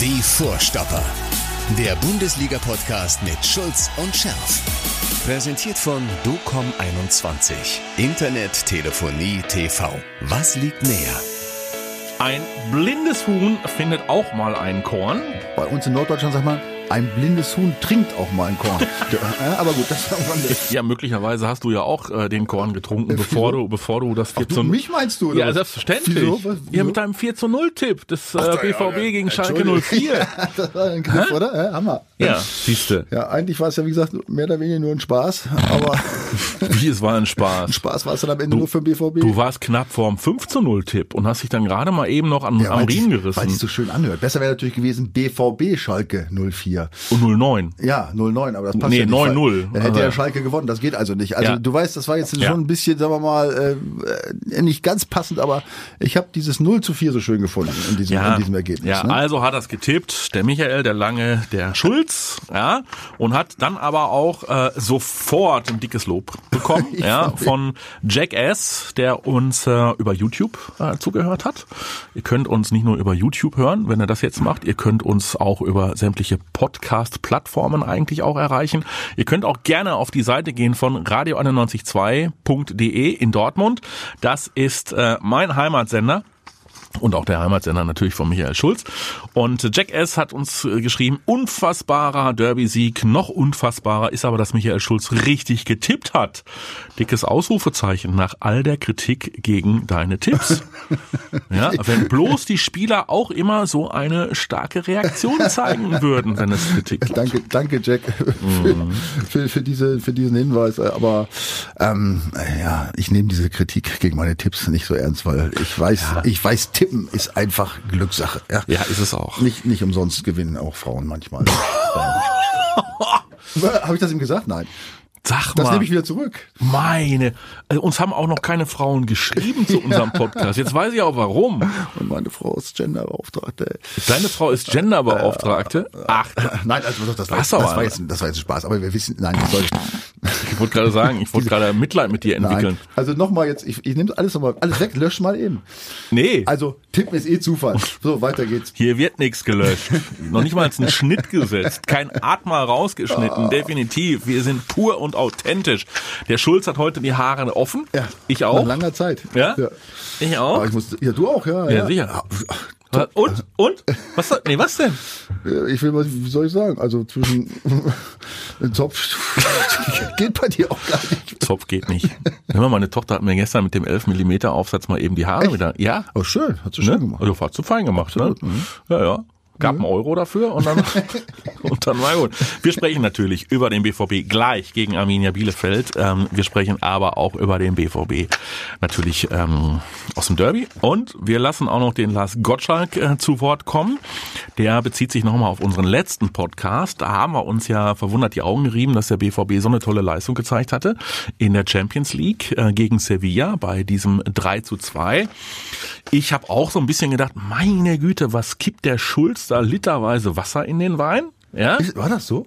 Die Vorstopper. Der Bundesliga-Podcast mit Schulz und Scherf. Präsentiert von DOCOM21. Internet, Telefonie, TV. Was liegt näher? Ein blindes Huhn findet auch mal ein Korn. Bei uns in Norddeutschland sagt man, ein blindes Huhn trinkt auch mal ein Korn. Ja, aber gut, das ist Ja, möglicherweise hast du ja auch äh, den Korn getrunken, bevor du, bevor du das 4 Ach, zu du, mich meinst du? Oder Ja, was? selbstverständlich. Wieso? Was? Wieso? Ja, mit deinem 4 zu 0 Tipp des äh, BVB gegen Schalke Entschuldigung. 04. das war ein Griff, oder? Ja, Hammer. ja, siehste. Ja, eigentlich war es ja, wie gesagt, mehr oder weniger nur ein Spaß, aber Wie, es war ein Spaß. Spaß war es dann am Ende nur für den BVB. Du warst knapp vorm 5 zu 0 Tipp und hast dich dann gerade mal eben noch an, am weil Riemen es- Weil es gerissen. so schön anhört. Besser wäre natürlich gewesen BVB Schalke 04. Und 09. Ja, 0-9, aber das passt Nee, ja nicht. 9-0. Dann hätte ja Schalke gewonnen, das geht also nicht. Also Ja. du weißt, das war jetzt Ja. schon ein bisschen, sagen wir mal, äh, nicht ganz passend, aber ich habe dieses 0 zu 4 so schön gefunden in diesem, in diesem Ergebnis. Ja, ne? also hat das getippt, der Michael, der Lange, der Schulz, ja, und hat dann aber auch äh, sofort ein dickes Lob bekommen, ja, von Jackass, der uns äh, über YouTube äh, zugehört hat. Ihr könnt uns nicht nur über YouTube hören, wenn ihr das jetzt macht, ihr könnt uns auch über sämtliche Podcast-Plattformen eigentlich auch erreichen. Ihr könnt auch gerne auf die Seite gehen von radio912.de in Dortmund. Das ist äh, mein Heimatsender und auch der Heimatsender natürlich von Michael Schulz. Und Jack S. hat uns äh, geschrieben, unfassbarer Derby-Sieg, noch unfassbarer ist aber, dass Michael Schulz richtig getippt hat. Dickes Ausrufezeichen nach all der Kritik gegen deine Tipps. ja, wenn bloß die Spieler auch immer so eine starke Reaktion zeigen würden, wenn es Kritik gibt. Danke, danke Jack Mhm. für, für, für, diese, für diesen Hinweis. Aber ähm, ja, ich nehme diese Kritik gegen meine Tipps nicht so ernst, weil ich weiß, ich weiß, Tippen ist einfach Glückssache. Ja, Ja, ist es auch. Nicht, nicht umsonst gewinnen auch Frauen manchmal. Habe ich das ihm gesagt? Nein. Sag Das mal. nehme ich wieder zurück. Meine, äh, uns haben auch noch keine Frauen geschrieben zu unserem Podcast. Jetzt weiß ich auch warum. Und meine Frau ist Genderbeauftragte. Deine Frau ist Genderbeauftragte. Ach, Nein, also das war, das, war jetzt, das war jetzt Spaß. Aber wir wissen, nein, das soll ich wollte gerade sagen, ich wollte gerade Mitleid mit dir entwickeln. Nein. Also nochmal jetzt, ich, ich nehme alles nochmal, alles weg, lösch mal eben. Nee, Also tippen ist eh Zufall. So, weiter geht's. hier wird nichts gelöscht. Noch nicht mal ein Schnitt gesetzt. Kein Atmer rausgeschnitten. Definitiv. Wir sind pur und authentisch. Der Schulz hat heute die Haare offen. Ja. Ich Nach auch. langer Zeit. Ja? ja. Ich auch. Aber ich musste, ja, du auch, ja. Ja, sicher. Und? Und? Was, nee, was denn? Ich will mal, wie soll ich sagen? Also zwischen Zopf geht bei dir auch gar nicht. Zopf geht nicht. Hör mal, meine Tochter hat mir gestern mit dem 11 mm Aufsatz mal eben die Haare wieder. Ja, Oh, schön, hast du schön Ne? gemacht. Also war zu fein gemacht, Absolut, ne? Ja, ja. Gab einen Euro dafür und dann, und dann war gut. Wir sprechen natürlich über den BVB gleich gegen Arminia Bielefeld. Ähm, wir sprechen aber auch über den BVB natürlich ähm, aus dem Derby. Und wir lassen auch noch den Lars Gottschalk äh, zu Wort kommen. Der bezieht sich nochmal auf unseren letzten Podcast. Da haben wir uns ja verwundert die Augen gerieben, dass der BVB so eine tolle Leistung gezeigt hatte in der Champions League äh, gegen Sevilla bei diesem 3 zu 2. Ich habe auch so ein bisschen gedacht, meine Güte, was kippt der Schulz da literweise Wasser in den Wein? Ja? Ist- War das so?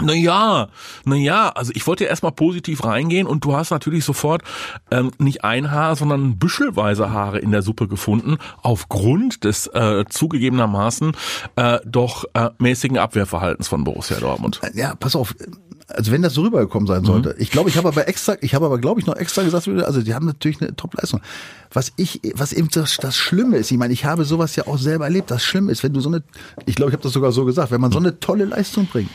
Naja, naja, also ich wollte ja erstmal positiv reingehen und du hast natürlich sofort ähm, nicht ein Haar, sondern büschelweise Haare in der Suppe gefunden, aufgrund des äh, zugegebenermaßen äh, doch äh, mäßigen Abwehrverhaltens von Borussia Dortmund. Ja, pass auf. Also wenn das so rübergekommen sein sollte. Ich glaube, ich habe aber extra, ich habe aber glaube ich noch extra gesagt, also die haben natürlich eine Top-Leistung. Was ich, was eben das, das Schlimme ist, ich meine, ich habe sowas ja auch selber erlebt. Das Schlimme ist, wenn du so eine, ich glaube, ich habe das sogar so gesagt, wenn man so eine tolle Leistung bringt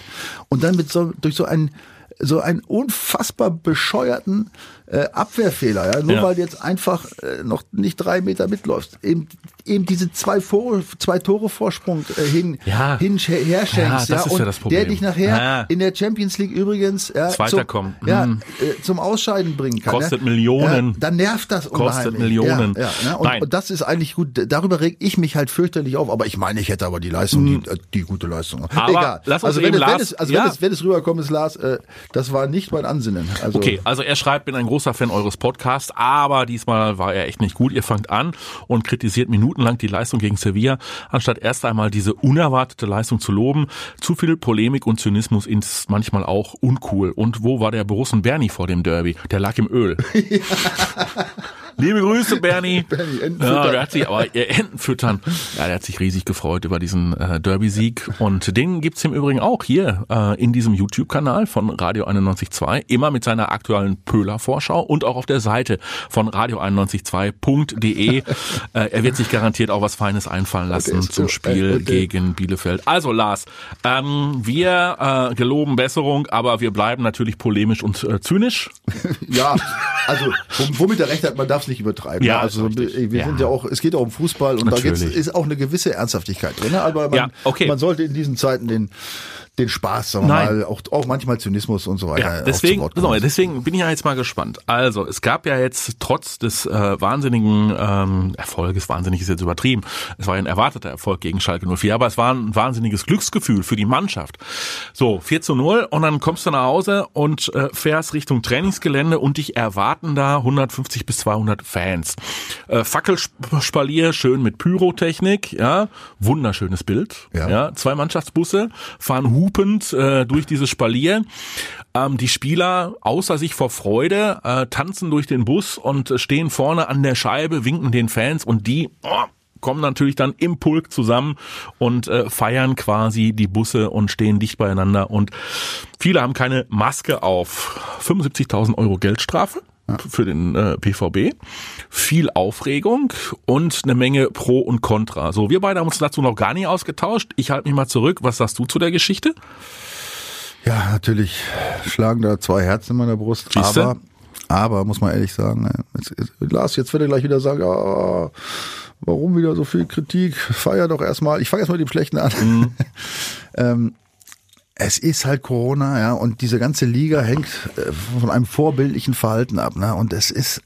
und dann mit so durch so einen so einen unfassbar bescheuerten äh, Abwehrfehler, ja, nur Ja. weil du jetzt einfach äh, noch nicht drei Meter mitläufst, eben eben diese zwei Tore, zwei Tore Vorsprung äh, hin, Ja. hin herschenkst, Ja, das ist und ja das Problem. der dich nachher Ja. in der Champions League übrigens ja, Zweiter zum, kommen. ja, Mhm. äh, zum Ausscheiden bringen kann. Kostet ja. Millionen. Ja, dann nervt das Kostet unheimlich. Millionen. Ja, ja, ne? und, Nein. und das ist eigentlich gut. Darüber reg ich mich halt fürchterlich auf. Aber ich meine, ich hätte aber die Leistung, die, äh, die gute Leistung. Mhm. Aber Egal. lass uns also wenn eben es, wenn Lars- es, also ja. wenn es, wenn es rüberkommt, ist Lars, äh, das war nicht mein Ansinnen. Also, Okay, also er schreibt, bin ein großer Fan eures Podcasts, aber diesmal war er echt nicht gut. Ihr fangt an und kritisiert minutenlang die Leistung gegen Sevilla, anstatt erst einmal diese unerwartete Leistung zu loben. Zu viel Polemik und Zynismus ist manchmal auch uncool. Und wo war der Borussen Bernie vor dem Derby? Der lag im Öl. Liebe Grüße, Bernie. Bernie, Enten ja, der hat sich, aber äh, Enten füttern. Ja, der hat sich riesig gefreut über diesen äh, Derby-Sieg. Und den gibt's im Übrigen auch hier äh, in diesem YouTube-Kanal von Radio 91.2. Immer mit seiner aktuellen Pöhler-Vorschau und auch auf der Seite von radio912.de. äh, er wird sich garantiert auch was Feines einfallen lassen zum äh, Spiel äh, gegen Bielefeld. Also Lars, ähm, wir äh, geloben Besserung, aber wir bleiben natürlich polemisch und äh, zynisch. Ja, also wom- womit er recht hat, man darf es nicht übertreiben. Ja, also ist richtig. wir Ja. sind ja auch, es geht auch um Fußball und da Natürlich. geht's, ist auch eine gewisse Ernsthaftigkeit drin. ne? Aber man, Ja, okay. man sollte in diesen Zeiten den den Spaß, sagen wir Nein. mal, auch, auch manchmal Zynismus und so weiter. Ja, deswegen, so, deswegen bin ich ja jetzt mal gespannt. Also, es gab ja jetzt trotz des äh, wahnsinnigen ähm, Erfolges, wahnsinnig ist jetzt übertrieben, es war ja ein erwarteter Erfolg gegen Schalke 04, aber es war ein wahnsinniges Glücksgefühl für die Mannschaft. So, 4 zu 0 und dann kommst du nach Hause und äh, fährst Richtung Trainingsgelände und dich erwarten da 150 bis 200 Fans. Äh, Fackelspalier, schön mit Pyrotechnik, ja, wunderschönes Bild. Ja. ja zwei Mannschaftsbusse fahren hupend äh, durch dieses Spalier. Ähm, die Spieler außer sich vor Freude äh, tanzen durch den Bus und stehen vorne an der Scheibe, winken den Fans und die oh, kommen natürlich dann im Pulk zusammen und äh, feiern quasi die Busse und stehen dicht beieinander und viele haben keine Maske auf. 75.000 Euro Geldstrafe für den äh, PVB, viel Aufregung und eine Menge Pro und Contra. So, wir beide haben uns dazu noch gar nicht ausgetauscht. Ich halte mich mal zurück. Was sagst du zu der Geschichte? Ja, natürlich schlagen da zwei Herzen in meiner Brust. Siehste? Aber, aber muss man ehrlich sagen, ne, jetzt, jetzt, Lars, jetzt wird er gleich wieder sagen, ja, warum wieder so viel Kritik? Feier doch erstmal. Ich fange erstmal mit dem Schlechten an. Mhm. ähm, es ist halt Corona, ja, und diese ganze Liga hängt äh, von einem vorbildlichen Verhalten ab, ne? Und es ist,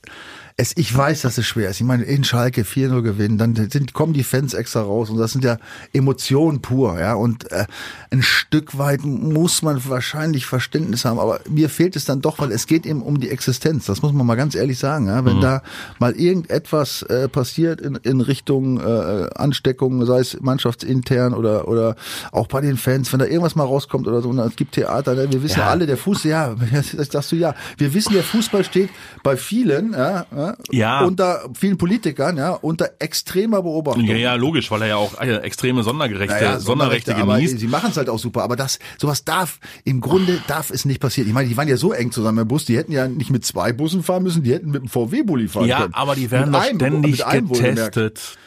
es, ich weiß, dass es schwer ist. Ich meine, in Schalke 4-0 gewinnen, dann sind, kommen die Fans extra raus und das sind ja Emotionen pur, ja. Und äh, ein Stück weit muss man wahrscheinlich Verständnis haben, aber mir fehlt es dann doch, weil es geht eben um die Existenz. Das muss man mal ganz ehrlich sagen, ja. Wenn da mal irgendetwas äh, passiert in, in Richtung äh, Ansteckung, sei es mannschaftsintern oder oder auch bei den Fans, wenn da irgendwas mal rauskommt oder so, und es gibt Theater, ne? wir wissen Ja. alle, der Fußball, ja, das sagst du ja, wir wissen, der Fußball steht bei vielen, ja, ja, Ja. unter vielen Politikern, ja, unter extremer Beobachtung. Ja, ja, logisch, weil er ja auch äh, extreme Sondergerechte, Naja, Sonderrechte aber genießt. sie machen es halt auch super. Aber das, sowas darf, im Grunde darf es nicht passieren. Ich meine, die waren ja so eng zusammen im Bus, die hätten ja nicht mit zwei Bussen fahren müssen, die hätten mit einem VW-Bulli fahren Ja, können. aber die werden Mit einem- ständig mit einem wohlgemerkt. getestet.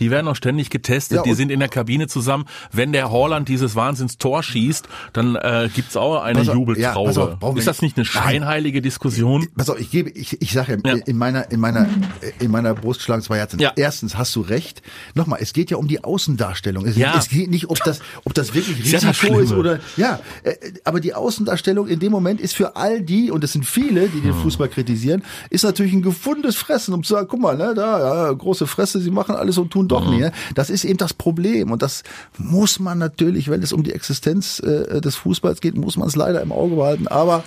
Die werden auch ständig getestet. Ja, die sind in der Kabine zusammen. Wenn der Holland dieses Wahnsinns-Tor schießt, dann äh, gibt's auch eine Pass auf, ja, Jubeltraube. pass auf, ist das nicht eine scheinheilige Diskussion? Pass auf, ich gebe, ich, ich sage Ja. ja, in meiner, in meiner, in meiner Brust schlagen zwei Herzen. Ja. Erstens hast du recht. Nochmal, es geht ja um die Außendarstellung. Es, Ja. es geht nicht, ob das, ob das wirklich ja Risiko ist oder, ja, äh, aber die Außendarstellung in dem Moment ist für all die, und das sind viele, die den Hm. Fußball kritisieren, ist natürlich ein gefundenes Fressen, um zu sagen, guck mal, ne, da, ja, große Fresse, sie machen alles und tun Hm. doch nie. Ne? Das ist eben das Problem. Und das muss man natürlich, wenn es um die Existenz äh, des Fußballs geht, muss man es leider im Auge behalten. Aber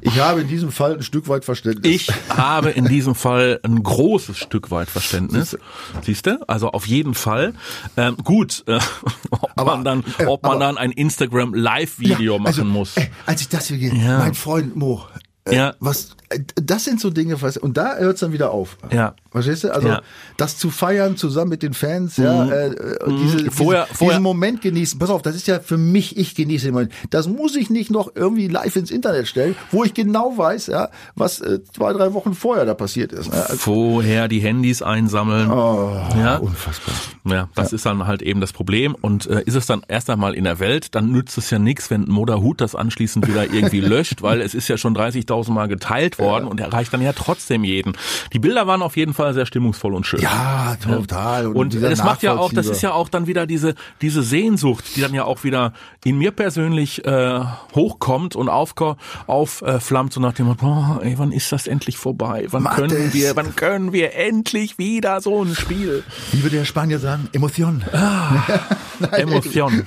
ich habe in diesem Fall ein Stück weit Verständnis. Ich habe in diesem Fall ein großes Stück weit Verständnis. Siehst du? Also auf jeden Fall. Ähm, gut, äh, ob Aber- man dann, äh, ob man aber- dann ein Instagram Live-Video Ja, machen also, muss. Äh, als ich das hier, Ja. mein Freund Mo, äh, Ja. was, das sind so Dinge, was, und da hört's dann wieder auf. Ja. Verstehst du? Also Ja. das zu feiern zusammen mit den Fans, ja, äh, äh, diese, Mhm. Vorher- diesen, vorher- diesen Moment genießen. Pass auf, das ist ja für mich, ich genieße den Moment. Das muss ich nicht noch irgendwie live ins Internet stellen, wo ich genau weiß, ja, was äh, zwei, drei Wochen vorher da passiert ist. Ne? Also, Vorher die Handys einsammeln. ja. unfassbar. Ja, das ist dann halt eben das Problem. Und äh, ist es dann erst einmal in der Welt, dann nützt es ja nichts, wenn Moderhut das anschließend wieder irgendwie löscht, weil es ist ja schon 30.000 Mal geteilt worden und erreicht dann ja trotzdem jeden. Die Bilder waren auf jeden Fall sehr stimmungsvoll und schön. Ja, total. Und dieser das macht ja auch, das ist ja auch dann wieder diese diese Sehnsucht, die dann ja auch wieder in mir persönlich äh, hochkommt und aufflammt so nach dem oh, ey, wann ist das endlich vorbei? Wann Macht können wir, wann können wir endlich wieder so ein Spiel? Wie würde der Spanier sagen? Emotion. Nein, Emotion.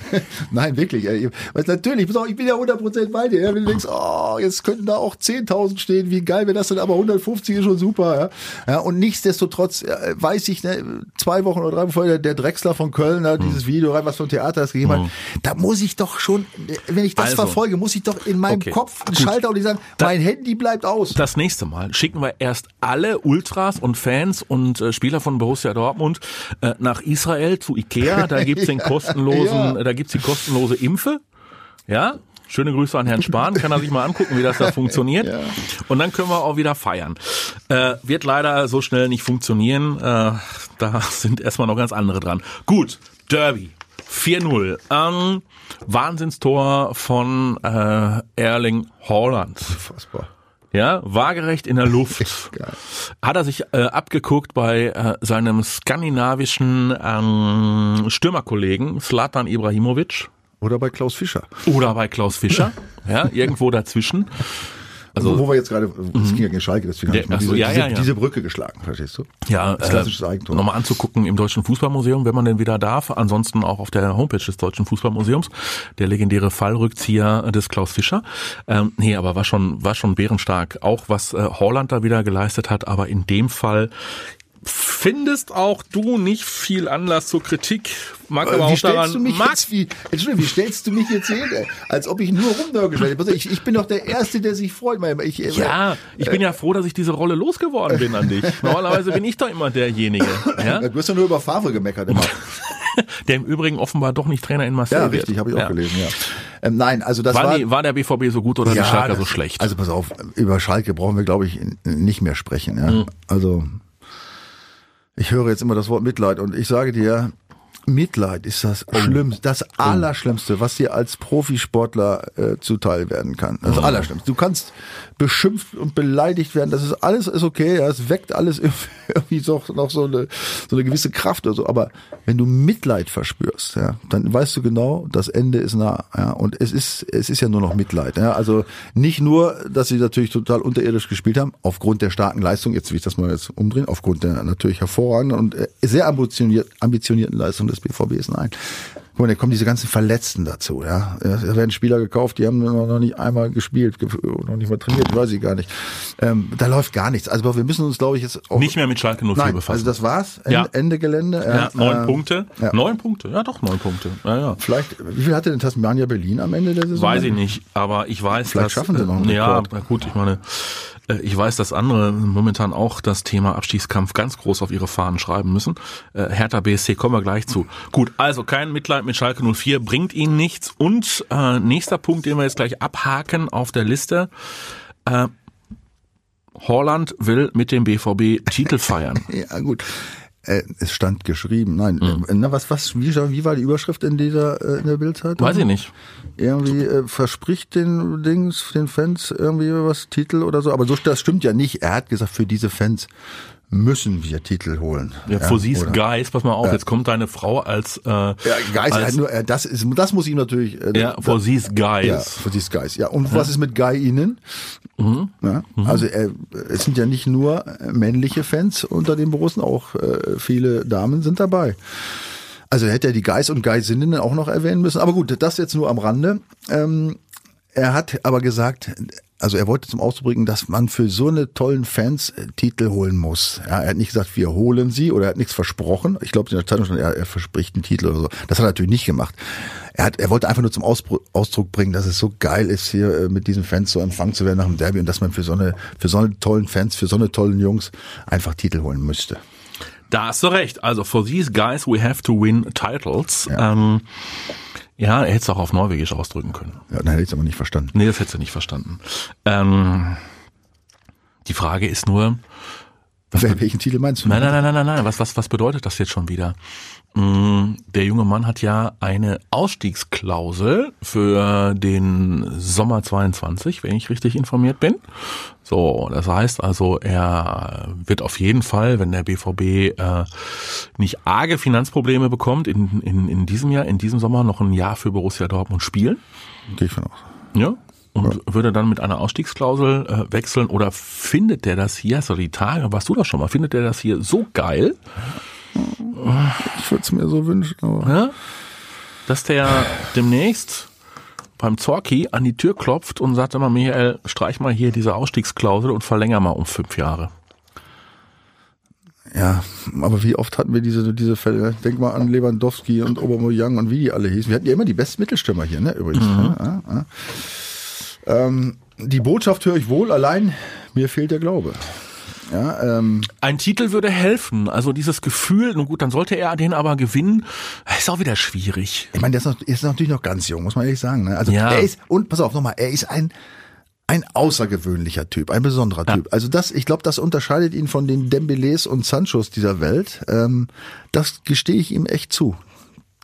Nein, wirklich. Weil natürlich, auf, ich bin ja 100% bei dir. Wenn du denkst, oh, jetzt könnten da auch 10.000 stehen, wie geil wäre das denn, aber 150 ist schon super. Ja, ja und nichtsdestotrotz äh, weiß ich, ne, zwei Wochen oder drei Wochen vorher, der Drechsler von Köln, da dieses Video rein, was vom Theater das gegeben hat, da muss ich doch schon, wenn ich das Also. verfolge, muss ich doch in meinem Okay, Kopf einen gut. Schalter und die sagen, mein Handy bleibt aus. Das nächste Mal schicken wir erst alle Ultras und Fans und äh, Spieler von Borussia Dortmund äh, nach Israel zu Ikea. Da gibt's den kostenlosen, Ja. da gibt's die kostenlose Impfe. Ja. Schöne Grüße an Herrn Spahn, kann er sich mal angucken, wie das da funktioniert. Und dann können wir auch wieder feiern. Äh, wird leider so schnell nicht funktionieren. Äh, da sind erstmal noch ganz andere dran. Gut, Derby. 4-0. Ähm, Wahnsinnstor von äh, Erling Haaland. Unfassbar. Ja, waagerecht in der Luft. Hat er sich äh, abgeguckt bei äh, seinem skandinavischen ähm, Stürmerkollegen Slatan Ibrahimovic Oder bei Klaus Fischer. oder bei Klaus Fischer. ja, irgendwo dazwischen. Also, wo wir jetzt gerade, es ging ja gegen Schalke, deswegen habe Ja, ich mal diese, ja, ja, diese Brücke geschlagen, verstehst du? Ja, Das klassisches Eigentor. nochmal anzugucken im Deutschen Fußballmuseum, wenn man denn wieder darf. Ansonsten auch auf der Homepage des Deutschen Fußballmuseums. Der legendäre Fallrückzieher des Klaus Fischer. Ähm, nee, aber war schon, war schon bärenstark. Auch was äh, Holland da wieder geleistet hat, aber in dem Fall findest auch du nicht viel Anlass zur Kritik. Mag aber Äh, wie auch stellst daran, du mich mag, jetzt, wie, Entschuldigung, wie stellst du mich jetzt hin, als ob ich nur rumnörgel Ich, ich bin doch der Erste, der sich freut. Ich, äh, ja, ich bin ja froh, dass ich diese Rolle losgeworden bin an dich. Normalerweise bin ich doch immer derjenige, ja? Du hast ja nur über Favre gemeckert immer. der im Übrigen offenbar doch nicht Trainer in Marseille Ja, richtig, habe ich auch Ja. gelesen, ja. Ähm, nein, also das War, war... die, war der BVB so gut oder die Schalker das- so schlecht? Also pass auf, über Schalke brauchen wir, glaube ich, nicht mehr sprechen. Ja? Mhm. Also ich höre jetzt immer das Wort Mitleid und ich sage dir, Mitleid ist das Oh. Schlimmste, das Allerschlimmste, was dir als Profisportler äh, zuteil werden kann. Oh. Das Allerschlimmste. Du kannst beschimpft und beleidigt werden. Das ist alles ist okay. Ja, es weckt alles irgendwie so, noch so eine, so eine gewisse Kraft oder so. Aber wenn du Mitleid verspürst, ja, dann weißt du genau, das Ende ist nah. Ja, und es ist, es ist ja nur noch Mitleid. Ja, also nicht nur, dass sie natürlich total unterirdisch gespielt haben, aufgrund der starken Leistung, jetzt will ich das mal jetzt umdrehen, aufgrund der natürlich hervorragenden und äh, sehr ambitioniert, ambitionierten Leistung des BVBs. Nein. Guck mal, da kommen diese ganzen Verletzten dazu, ja. Da werden Spieler gekauft, die haben noch nicht einmal gespielt, ge- noch nicht mal trainiert, weiß ich gar nicht. Ähm, da läuft gar nichts. Also wir müssen uns, glaube ich, jetzt auch nicht mehr mit Schalke 04 Nein, befassen. also das war's. Ende, Ja. Ende Gelände. ja, neun äh, Punkte. ja. Neun Punkte. Ja, doch, neun Punkte. Ja, ja. Vielleicht, wie viel hatte denn Tasmania Berlin am Ende der Saison? Weiß ich nicht, aber ich weiß, Vielleicht dass, schaffen sie noch einen äh, Ja, Rekord. gut, ich meine, äh, ich weiß, dass andere momentan auch das Thema Abstiegskampf ganz groß auf ihre Fahnen schreiben müssen. Äh, Hertha BSC kommen wir gleich zu. Gut, also kein Mitleid mit Schalke 04, bringt ihnen nichts. Und äh, nächster Punkt, den wir jetzt gleich abhaken auf der Liste. Äh, Holland will mit dem BVB Titel feiern. Ja, gut. Äh, es stand geschrieben. Nein, Hm. äh, na, was, was, wie, wie war die Überschrift in dieser, äh, in der Bildzeitung? Weiß ich nicht. Irgendwie äh, verspricht den Dings, den Fans irgendwie was, Titel oder so. Aber so, das stimmt ja nicht. Er hat gesagt, für diese Fans müssen wir Titel holen. Ja, these oder? guys, pass mal auf, jetzt kommt deine Frau als, äh, Ja, Geist, als nur, das ist, das muss ihm natürlich, äh, ja, these guys. Ja, dieses Guys. Ja, und was ist mit Guy Ihnen? Mhm. Ja, also äh, es sind ja nicht nur äh, männliche Fans unter den Borussen, auch äh, viele Damen sind dabei. Also hätte er die Guys und Geisinnen auch noch erwähnen müssen. Aber gut, das jetzt nur am Rande. Ähm, er hat aber gesagt, also er wollte zum Ausdruck bringen, dass man für so eine tollen Fans äh, Titel holen muss. Ja, er hat nicht gesagt, wir holen sie oder er hat nichts versprochen. Ich glaube, in der Zeitung stand, er, er verspricht einen Titel oder so. Das hat er natürlich nicht gemacht. Er, hat, er wollte einfach nur zum Ausdruck bringen, dass es so geil ist, hier äh, mit diesen Fans so empfangen zu werden nach dem Derby und dass man für so eine, für so eine tollen Fans, für so eine tollen Jungs einfach Titel holen müsste. Da hast du recht. Also for these guys we have to win titles. Ja, ähm, ja er hätte es auch auf Norwegisch ausdrücken können. Ja, dann hätte ich es aber nicht verstanden. Nee, das hättest du nicht verstanden. Ähm, die Frage ist nur, Wel- Welchen Titel meinst du? nein, nein, nein, nein, nein, nein, was, was, was bedeutet das jetzt schon wieder? Mm, Der junge Mann hat ja eine Ausstiegsklausel für den Sommer 22, wenn ich richtig informiert bin. So, das heißt also, er wird auf jeden Fall, wenn der BVB äh, nicht arge Finanzprobleme bekommt, in, in, in diesem Jahr, in diesem Sommer noch ein Jahr für Borussia Dortmund spielen. Gehe ich von aus. Ja. Und würde dann mit einer Ausstiegsklausel äh, wechseln oder findet der das hier, so die Tage, warst du das schon mal, findet der das hier so geil, Ich würde es mir so wünschen, ja, dass der demnächst beim Zorki an die Tür klopft und sagt immer, Michael, streich mal hier diese Ausstiegsklausel und verlänger mal um fünf Jahre. Ja, aber wie oft hatten wir diese, diese Fälle? Denk mal an Lewandowski und Aubameyang und wie die alle hießen. Wir hatten ja immer die besten Mittelstürmer hier, ne, übrigens. Mhm. Ja, ja. Ähm, die Botschaft höre ich wohl, allein mir fehlt der Glaube. Ja, ähm, Ein Titel würde helfen. Also dieses Gefühl, nun gut, dann sollte er den aber gewinnen. Ist auch wieder schwierig. ich meine, der ist, noch, ist natürlich noch ganz jung, muss man ehrlich sagen. Ne? Also Ja. er ist, und pass auf nochmal, er ist ein ein außergewöhnlicher Typ, ein besonderer Typ. Also das, ich glaube, das unterscheidet ihn von den Dembélés und Sanchos dieser Welt. Ähm, das gestehe ich ihm echt zu,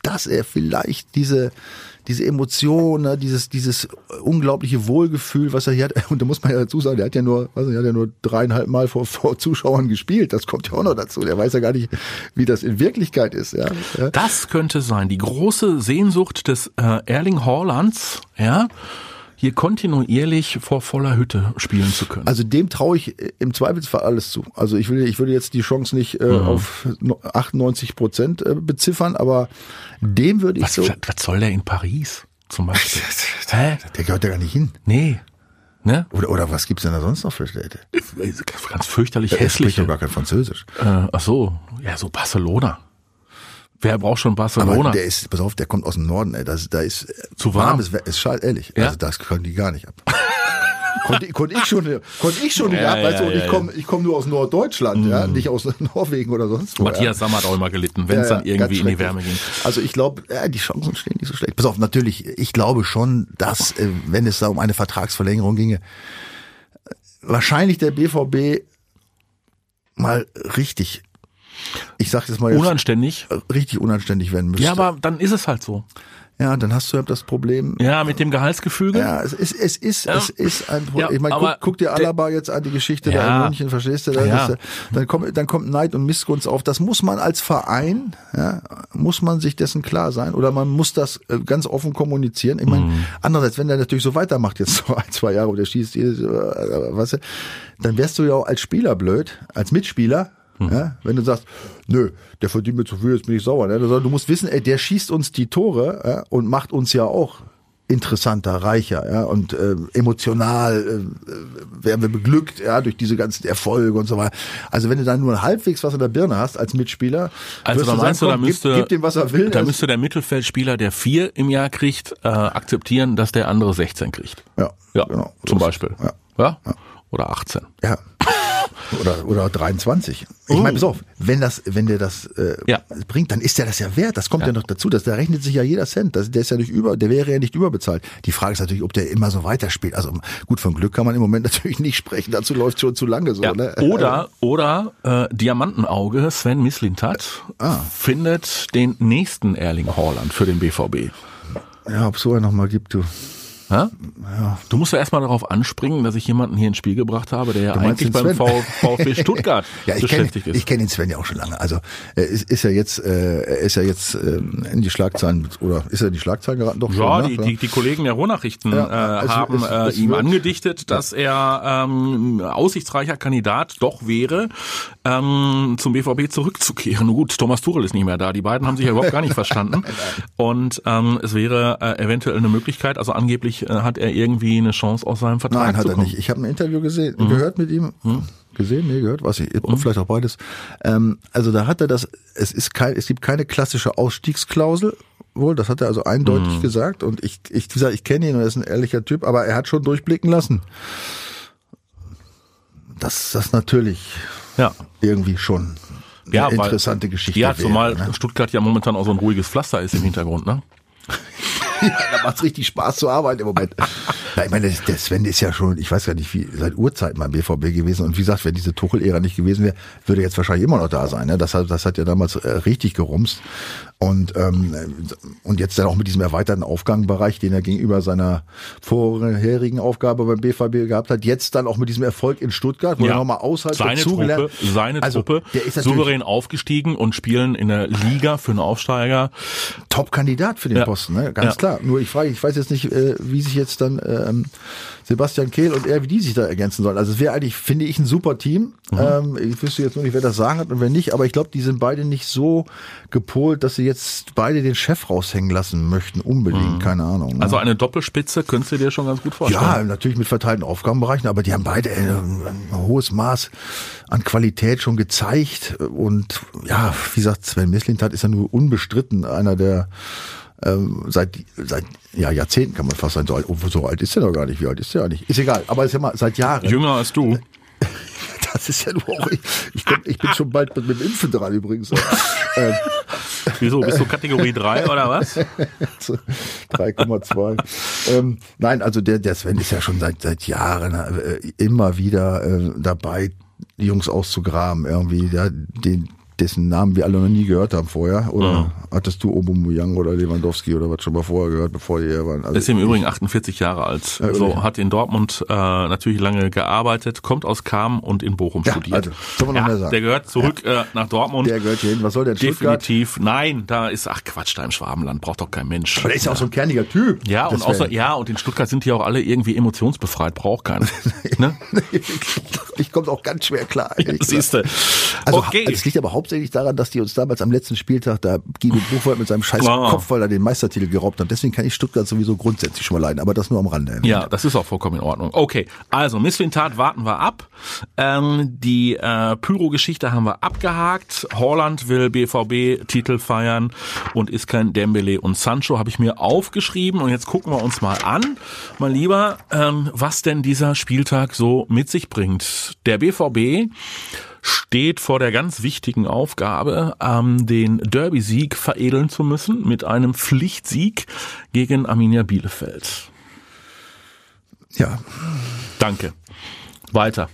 dass er vielleicht diese diese Emotion, ne, dieses dieses unglaubliche Wohlgefühl, was er hier hat. Und da muss man ja dazu sagen, der hat ja nur, also er hat ja nur dreieinhalb Mal vor, vor Zuschauern gespielt. Das kommt ja auch noch dazu. Der weiß ja gar nicht, wie das in Wirklichkeit ist. Ja. Das könnte sein. Die große Sehnsucht des äh, Erling Haalands, ja, hier kontinuierlich vor voller Hütte spielen zu können. Also dem traue ich äh, im Zweifelsfall alles zu. Also ich will, ich würde jetzt die Chance nicht äh, Mhm. auf no- 98 Prozent äh, beziffern, aber dem würde ich was, so. was, soll der in Paris zum Beispiel? Hä? Der gehört ja gar nicht hin. Nee. Ne? Oder, oder was gibt's denn da sonst noch für Städte? Ganz fürchterlich Er spricht hässlich. doch gar kein Französisch. Äh, ach so, ja, so Barcelona. Wer braucht schon Aber Barcelona? der ist, pass auf, der kommt aus dem Norden, ey. Das, da ist Zu warm. Ist, ist schade, ehrlich. Ja? Also das können die gar nicht ab. konnte, konnte ich schon, konnte ich schon nicht Ja, ab, weißt du, ja, und ja, ich ja. komme, ich komme nur aus Norddeutschland, ja, nicht aus Norwegen oder sonst wo. ja. Matthias Sammer hat auch immer gelitten, wenn es Ja, dann ja, irgendwie in die. Wärme ging. Also ich glaube, ja, die Chancen stehen nicht so schlecht. Pass auf, natürlich, ich glaube schon, dass, äh, wenn es da um eine Vertragsverlängerung ginge, wahrscheinlich der BVB mal richtig, ich sag jetzt mal jetzt, Unanständig. äh, richtig unanständig werden müsste. Ja, aber dann ist es halt so. ja, dann hast du ja das Problem. Ja, mit dem Gehaltsgefüge. Ja, es ist, es ist, Ja. es ist ein Problem. Ja, ich meine, guck, guck dir Alaba jetzt an, die Geschichte da Ja. in München, verstehst du? Da ist, dann, kommt, dann kommt Neid und Missgunst auf. Das muss man als Verein, ja, muss man sich dessen klar sein oder man muss das äh, ganz offen kommunizieren. Ich meine, Mhm. andererseits, wenn der natürlich so weitermacht jetzt so ein, zwei Jahre und der schießt jedes, äh, was, dann wärst du ja auch als Spieler blöd, als Mitspieler, Mhm. Ja, wenn du sagst, nö, der verdient mir zu viel, jetzt bin ich sauer. Ne? Du soll- du musst wissen, ey, der schießt uns die Tore ja, und macht uns ja auch interessanter, reicher ja, und äh, emotional äh, werden wir beglückt ja, durch diese ganzen Erfolge und so weiter. Also wenn du dann nur halbwegs was in der Birne hast als Mitspieler, Also wirst da sagen, meinst du, da müsste, gib, gib dem, was er will. da müsste der Mittelfeldspieler, der vier im Jahr kriegt, äh, akzeptieren, dass der andere 16 kriegt. ja, Ja, genau. zum Beispiel. Ja. Ja? Oder 18. Ja. Oder, oder 23. Ich meine, pass auf, wenn das, wenn der das äh, Oh. Ja. bringt, dann ist der das ja wert. Das kommt ja, noch dazu. Das, da rechnet sich ja jeder Cent. Das, der ist ja nicht über, der wäre ja nicht überbezahlt. Die Frage ist natürlich, ob der immer so weiterspielt. Also gut, von Glück kann man im Moment natürlich nicht sprechen. Dazu läuft schon zu lange so. Ja. Ne? Oder, oder äh, Diamantenauge, Sven Mislintat, Ah. findet den nächsten Erling Haaland für den BVB. Ja, ob so einen noch mal gibt, du. Ja? Du musst ja erstmal darauf anspringen, dass ich jemanden hier ins Spiel gebracht habe, der ja eigentlich beim? V VfB Stuttgart ja, ich kenne beschäftigt ist. ich kenn den Sven ja auch schon lange. Also er ist, ist ja jetzt, äh, er ist ja jetzt ähm, in die Schlagzeilen oder ist er in die Schlagzeilen geraten? Doch Ja, schon, die, ne? die, die Kollegen der Ruhrnachrichten Ja, äh, es- haben es- äh, es ihm wird- angedichtet, dass er ähm, aussichtsreicher Kandidat doch wäre, ähm, zum BVB zurückzukehren. Nun gut, Thomas Tuchel ist nicht mehr da. Die beiden haben sich ja überhaupt gar nicht verstanden. Und ähm, es wäre äh, eventuell eine Möglichkeit, also angeblich äh, hat er irgendwie eine Chance aus seinem Vertrag Nein, hat zu er kommen. nicht. Ich habe ein Interview gesehen, Mhm. gehört mit ihm. Gesehen? Nee, gehört, was ich, vielleicht auch beides. Ähm, also da hat er das, es ist kein, es gibt keine klassische Ausstiegsklausel, wohl, das hat er also eindeutig Mhm. gesagt und ich, ich, wie gesagt, ich kenne ihn und er ist ein ehrlicher Typ, aber er hat schon durchblicken lassen. Dass das natürlich Ja. irgendwie schon eine Ja, weil- interessante Geschichte Ja, wäre. zumal ne? Stuttgart ja momentan auch so ein ruhiges Pflaster ist im Hintergrund, ne? Ja, da macht's richtig Spaß zu arbeiten im Moment. Ja, ich meine, der- Sven ist ja schon, ich weiß gar nicht, wie seit Urzeiten beim BVB gewesen. Und wie gesagt, wenn diese Tuchel-Ära nicht gewesen wäre, würde er jetzt wahrscheinlich immer noch da sein. Ne? Das, hat, das hat ja damals äh, richtig gerumst. Und, ähm, und jetzt dann auch mit diesem erweiterten Aufgabenbereich, den er gegenüber seiner vorherigen Aufgabe beim BVB gehabt hat, jetzt dann auch mit diesem Erfolg in Stuttgart, wo er nochmal außerhalb seine Truppe, seine also, Truppe, der ist souverän aufgestiegen und spielen in der Liga für einen Aufsteiger. Top-Kandidat für den Ja. Posten, ne? ganz Ja. klar. Nur ich frage, ich weiß jetzt nicht, äh, wie sich jetzt dann äh, ähm, Sebastian Kehl und er, wie die sich da ergänzen sollen. Also es wäre eigentlich, finde ich, ein super Team. Mhm. Ähm, ich wüsste jetzt nur nicht, wer das sagen hat und wer nicht, aber ich glaube, die sind beide nicht so gepolt, dass sie jetzt beide den Chef raushängen lassen möchten, unbedingt, keine Ahnung. Ne? Also eine Doppelspitze könntest du dir schon ganz gut vorstellen. Ja, natürlich mit verteilten Aufgabenbereichen, aber die haben beide äh, ein hohes Maß an Qualität schon gezeigt. Und ja, wie gesagt, Sven Mislintat ist ja nur unbestritten einer der ähm, seit seit ja Jahrzehnten kann man fast sein. So alt, so alt ist er doch gar nicht. Wie alt ist er eigentlich? Ist egal. Aber ist ja mal seit Jahren. Jünger als du. Das ist ja nur auch, ich, ich, komm, ich bin schon bald mit dem Impfen dran übrigens. ähm, Wieso? Bist du Kategorie 3 oder was? 3,2. ähm, nein, also der, der Sven ist ja schon seit, seit Jahren äh, immer wieder äh, dabei, die Jungs auszugraben, irgendwie, ja, den, dessen Namen wir alle noch nie gehört haben vorher. Oder hattest du Obumuyang oder Lewandowski oder was schon mal vorher gehört, bevor die hier waren? Also Ist im Übrigen 48 Jahre alt. Ja, so hat in Dortmund äh, natürlich lange gearbeitet, kommt aus Kam und in Bochum Ja, studiert. also, soll man noch ja, mehr sagen? Der gehört zurück äh, nach Dortmund. Der gehört hier hin. Was soll der in Stuttgart? Definitiv. Nein, da ist ach Quatsch, da im Schwabenland braucht doch kein Mensch. Aber der ist ja auch so ein kerniger Typ. ja, und außer, ja, und in Stuttgart sind die auch alle irgendwie emotionsbefreit, braucht keiner. ne? ich komme auch ganz schwer klar. gesagt. Siehste. Also okay. es liegt aber hauptsächlich daran, dass die uns damals am letzten Spieltag da Guido Buchwald mit seinem scheiß Ah. Kopfball den Meistertitel geraubt hat. Deswegen kann ich Stuttgart sowieso grundsätzlich schon mal leiden, aber das nur am Rande. Ja, das ist auch vollkommen in Ordnung. Okay, also Misslintat warten wir ab. Ähm, die äh, Pyro-Geschichte haben wir abgehakt. Holland will BVB-Titel feiern und ist kein Dembele und Sancho habe ich mir aufgeschrieben. Und jetzt gucken wir uns mal an, mein Lieber, ähm, was denn dieser Spieltag so mit sich bringt. Der BVB steht vor der ganz wichtigen Aufgabe, ähm, den Derby-Sieg veredeln zu müssen mit einem Pflichtsieg gegen Arminia Bielefeld. ja. Danke. Weiter.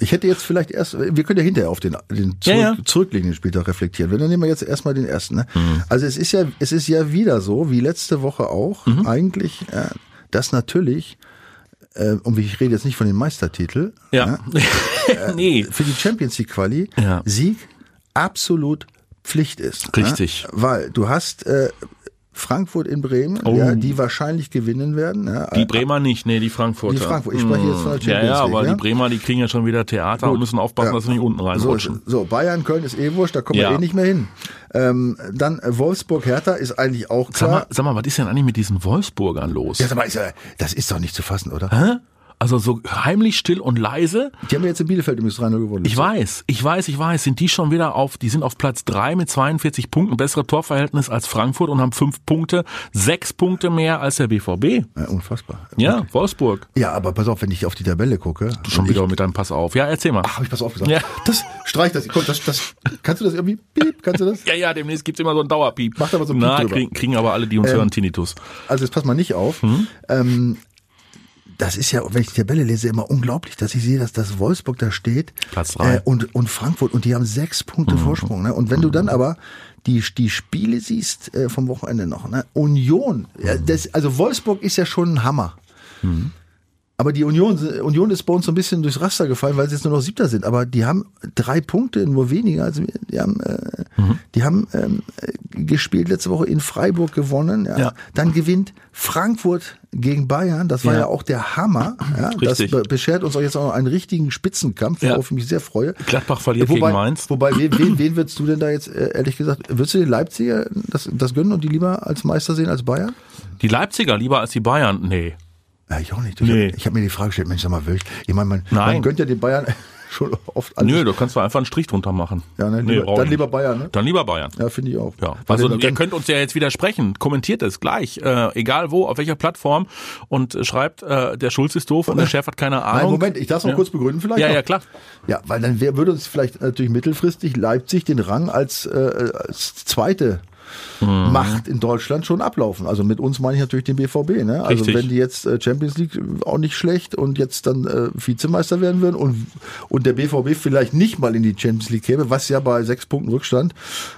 Ich hätte jetzt vielleicht erst, wir können ja hinterher auf den, den zurück, Ja, ja. zurückliegenden Spieltag reflektieren. Wenn, dann nehmen wir jetzt erstmal den ersten. Ne? Mhm. Also es ist ja, es ist ja wieder so, wie letzte Woche auch, Mhm. eigentlich, äh, dass natürlich, äh, und ich rede jetzt nicht von dem Meistertitel, Ja. nee. für die Champions League Quali Ja. Sieg absolut Pflicht ist. Richtig. Ne? Weil du hast äh, Frankfurt in Bremen, Oh. ja, die wahrscheinlich gewinnen werden. Ja, Die Bremer nicht, nee, die Frankfurter. Die Frankfurt. Ich spreche jetzt von der Mm, Ja, Champions ja, League, aber ja? die Bremer, die kriegen ja schon wieder Theater und müssen aufpassen, Ja. dass sie nicht unten so, reinrutschen. so, Bayern, Köln ist eh wurscht, da kommen Ja. wir eh nicht mehr hin. Ähm, dann Wolfsburg, Hertha ist eigentlich auch Sag klar. mal, sag mal, was ist denn eigentlich mit diesen Wolfsburgern los? ja, sag mal, das ist doch nicht zu fassen, oder? Hä? Also so heimlich still und leise. Die haben ja jetzt in Bielefeld übrigens 3-0 gewonnen. Ich weiß, ich weiß, ich weiß. Sind die schon wieder auf, die sind auf Platz drei mit 42 Punkten, bessere Torverhältnis als Frankfurt und haben fünf Punkte, sechs Punkte mehr als der BVB. Ja, unfassbar. Ja, Wolfsburg. Ja, aber pass auf, wenn ich auf die Tabelle gucke. Schon und wieder mit deinem Pass auf. Ja, erzähl mal. Ach, hab ich pass auf gesagt. Ja. Das, streich das. Komm, das, das, kannst du das irgendwie, piep, kannst du das? Ja, ja, demnächst gibt's immer so einen Dauerpiep. Macht aber so einen Na, Piep drüber. kriegen, kriegen aber alle, die uns hören, Tinnitus. Also jetzt pass mal nicht auf. Mhm. Ähm, das ist ja, wenn ich die Tabelle lese, immer unglaublich, dass ich sehe, dass das Wolfsburg da steht. Platz drei. Mhm. Äh, und, und Frankfurt und die haben sechs Punkte Vorsprung. Ne? Und wenn du dann aber die, die Spiele siehst äh, vom Wochenende noch, ne? Union, ja, Mhm. das, also Wolfsburg ist ja schon ein Hammer. Aber die Union, Union ist bei uns so ein bisschen durchs Raster gefallen, weil sie jetzt nur noch Siebter sind. Aber die haben drei Punkte, nur weniger. Also wir. die haben, äh, die haben ähm, äh, gespielt letzte Woche in Freiburg gewonnen. Ja. Ja. Dann gewinnt Frankfurt gegen Bayern. Das war ja, Ja. auch der Hammer. Ja. Das Richtig. be beschert uns auch jetzt auch noch einen richtigen Spitzenkampf, worauf ich mich sehr freue. Gladbach verliert wobei, gegen Mainz. Wobei, wen, wen, wen würdest du denn da jetzt, äh, ehrlich gesagt, würdest du den Leipziger das, das gönnen und die lieber als Meister sehen als Bayern? Die Leipziger lieber als die Bayern? Nee. Ja, ich auch nicht. Nee. Ich habe hab mir die Frage gestellt, Mensch, sag mal, will ich, meine, man, man gönnt ja den Bayern schon oft alles. Nö, du kannst doch einfach einen Strich drunter machen. Ja, ne, Nee, lieber, dann lieber. Bayern, ne? Dann lieber Bayern. Ja, finde ich auch. Ja, also dann- ihr könnt uns ja jetzt widersprechen. Kommentiert es gleich, äh, egal wo, auf welcher Plattform und äh, schreibt, äh, der Schulz ist doof und der Chef hat keine Ahnung. Nein, Moment, ich darf es noch Ja. kurz begründen vielleicht. Ja, noch. ja, klar. Ja, weil dann wär, würde uns vielleicht natürlich mittelfristig Leipzig den Rang als, äh, als zweite Mhm. Macht in Deutschland schon ablaufen. Also mit uns meine ich natürlich den BVB. Ne? Also Richtig. wenn die jetzt äh, Champions League auch nicht schlecht und jetzt dann äh, Vizemeister werden würden und, und der BVB vielleicht nicht mal in die Champions League käme, was ja bei sechs Punkten Rückstand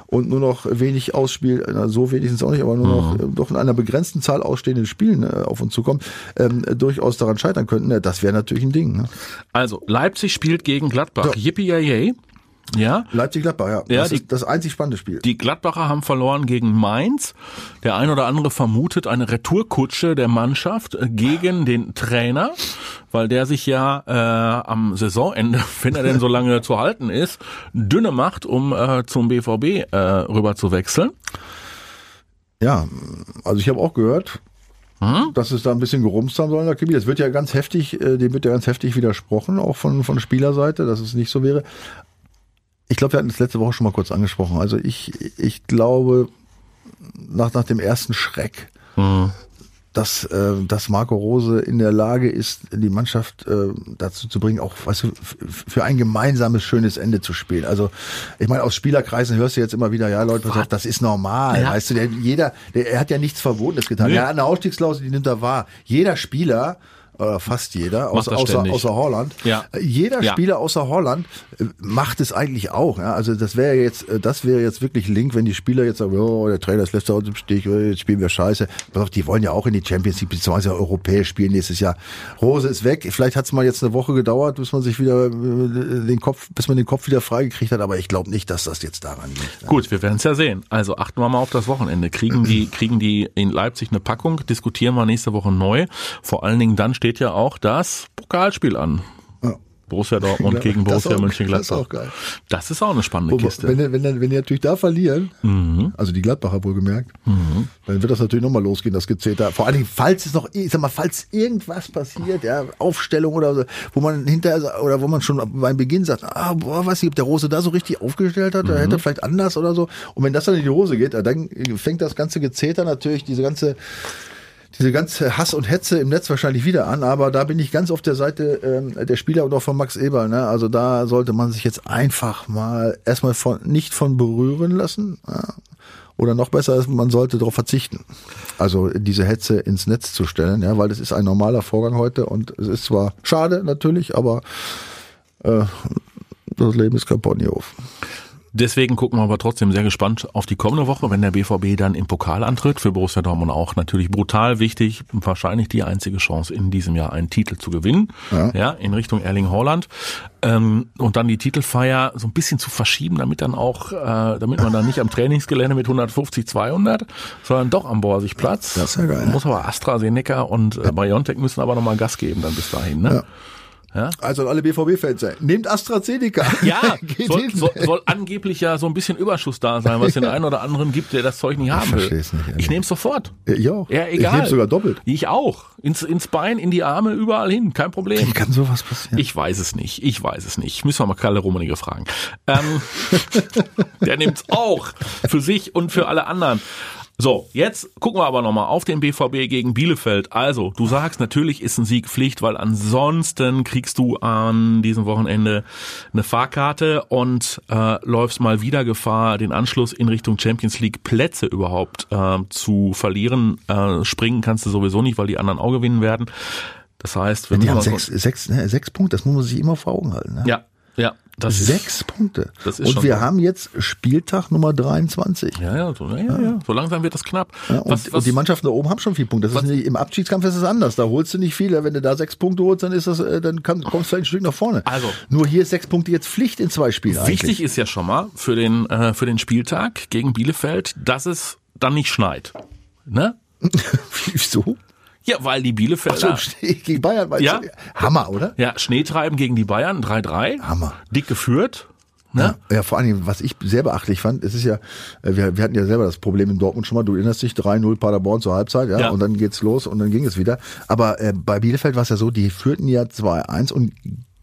und nur noch wenig ausspielt, so wenig sind es auch nicht, aber nur noch Mhm. äh, doch in einer begrenzten Zahl ausstehenden Spielen äh, auf uns zukommt, ähm, durchaus daran scheitern könnten. Ja, das wäre natürlich ein Ding. Ne? Also, Leipzig spielt gegen Gladbach. Yippie yay. Ja. Leipzig-Gladbach, ja. Ja, das die- ist das einzig spannende Spiel. Die Gladbacher haben verloren gegen Mainz. Der ein oder andere vermutet eine Retourkutsche der Mannschaft äh, gegen den Trainer, weil der sich ja äh, am Saisonende, wenn er denn so lange zu halten ist, dünne macht, um äh, zum BVB äh, rüber zu wechseln. Ja, also ich habe auch gehört, Hm? dass es da ein bisschen gerumst haben soll in der Chemie. Das wird ja ganz heftig, äh, dem wird ja ganz heftig widersprochen, auch von, von Spielerseite, dass es nicht so wäre. Ich glaube, wir hatten es letzte Woche schon mal kurz angesprochen. Also ich, ich glaube, nach, nach dem ersten Schreck, dass, äh, dass Marco Rose in der Lage ist, die Mannschaft äh, dazu zu bringen, auch weißt du, für ein gemeinsames schönes Ende zu spielen. Also ich meine, aus Spielerkreisen hörst du jetzt immer wieder, ja Leute, pass auf, das ist normal. Ja. Weißt du, der, jeder, der, er hat ja nichts Verbotenes getan. Nee. Er hat eine Ausstiegsklausel, die nimmt er wahr. Jeder Spieler oder fast jeder, außer, außer, außer Holland. Ja. Äh, Jeder Ja. Spieler außer Holland äh, macht es eigentlich auch. Ja? Also das wäre jetzt, äh, das wäre jetzt wirklich link, wenn die Spieler jetzt sagen, oh, der Trainer ist lässt uns im Stich, äh, jetzt spielen wir scheiße. Pass auf, die wollen ja auch in die Champions League beziehungsweise europäisch spielen nächstes Jahr. Rose ist weg. Vielleicht hat es mal jetzt eine Woche gedauert, bis man sich wieder den Kopf, bis man den Kopf wieder freigekriegt hat. Aber ich glaube nicht, dass das jetzt daran liegt. Gut, wir werden es ja sehen. Also achten wir mal auf das Wochenende. Kriegen die, kriegen die in Leipzig eine Packung? Diskutieren wir nächste Woche neu. Vor allen Dingen dann steht ja auch das Pokalspiel an. Ja. Borussia Dortmund Ja, gegen Borussia Mönchengladbach. das ist auch geil. Das ist auch eine spannende Wobei, Kiste. Wenn, wenn, wenn, die natürlich da verlieren, also die Gladbacher wohlgemerkt, dann wird das natürlich nochmal losgehen, das Gezeter. Vor allen Dingen, falls es noch, ich sag mal, falls irgendwas passiert, ja, Aufstellung oder so, wo man hinterher, oder wo man schon beim Beginn sagt, ah, boah, weiß nicht, ob der Rose da so richtig aufgestellt hat, der hätte vielleicht anders oder so. Und wenn das dann in die Hose geht, dann fängt das ganze Gezeter natürlich, diese ganze, diese ganze Hass und Hetze im Netz wahrscheinlich wieder an, aber da bin ich ganz auf der Seite ähm, der Spieler und auch von Max Eberl. Ne? Also da sollte man sich jetzt einfach mal erstmal von nicht von berühren lassen. Ja? Oder noch besser ist, man sollte darauf verzichten. Also diese Hetze ins Netz zu stellen, ja, weil das ist ein normaler Vorgang heute und es ist zwar schade natürlich, aber äh, das Leben ist kein Ponyhof. Deswegen gucken wir aber trotzdem sehr gespannt auf die kommende Woche, wenn der BVB dann im Pokal antritt. Für Borussia Dortmund auch natürlich brutal wichtig. Wahrscheinlich die einzige Chance in diesem Jahr einen Titel zu gewinnen. Ja. Ja, in Richtung Erling Haaland. Ähm, und dann die Titelfeier so ein bisschen zu verschieben, damit dann auch, äh, damit man dann nicht am Trainingsgelände mit 150, 200, sondern doch am Borsigplatz. Das ist ja geil. Muss aber AstraZeneca und äh, BioNTech müssen aber nochmal Gas geben dann bis dahin. Ne? Ja. Also alle BVB-Fans sein. Nehmt AstraZeneca. Ja, soll, soll, soll angeblich ja so ein bisschen Überschuss da sein, was den einen oder anderen gibt, der das Zeug nicht haben will. nicht, ich nehme sofort. Ja, ich auch. Ja, Ich egal. nehme sogar doppelt. Ich auch. Ins, ins Bein, in die Arme, überall hin. Kein Problem. Wie kann sowas passieren? Ich weiß es nicht. Ich weiß es nicht. Müssen wir mal Kalle Rummenigge fragen. Ähm, der nimmt's auch. Für sich und für alle anderen. So, jetzt gucken wir aber nochmal auf den BVB gegen Bielefeld. Also, du sagst, natürlich ist ein Sieg Pflicht, weil ansonsten kriegst du an diesem Wochenende eine Fahrkarte und äh, läufst mal wieder Gefahr, den Anschluss in Richtung Champions League Plätze überhaupt äh, zu verlieren. Äh, springen kannst du sowieso nicht, weil die anderen auch gewinnen werden. Das heißt, wir Die müssen haben sechs, sechs, ne, sechs Punkte, das muss man sich immer vor Augen halten. Ne? ja, ja, das ist Sechs Punkte. das ist und wir so. haben jetzt Spieltag Nummer 23. Ja, ja, so, ja, ja, so langsam wird das knapp. Ja, und, was, was, und die Mannschaften da oben haben schon vier Punkte. Das was- ist nicht, Im Abschiedskampf ist es anders. Da holst du nicht viele. Wenn du da sechs Punkte holst, dann ist das, äh, dann kann, kommst du ein Stück nach vorne. Also. Nur hier ist sechs Punkte jetzt Pflicht in zwei Spielen. wichtig ist ja schon mal für den, äh, für den Spieltag gegen Bielefeld, dass es dann nicht schneit. Ne? eigentlich. Wieso? Ja, weil die Bielefelder, So, gegen Bayern Ja. du? Hammer, oder? ja, Schnee treiben gegen die Bayern, 3-3. Hammer. Dick geführt. Ne? Ja, vor allen Dingen, was ich sehr beachtlich fand, es ist ja, äh, wir, wir hatten ja selber das Problem in Dortmund schon mal, du erinnerst dich, 3-0 Paderborn zur Halbzeit, ja, Ja. und dann geht's los und dann ging es wieder. Aber äh, bei Bielefeld war es ja so, die führten ja 2-1 und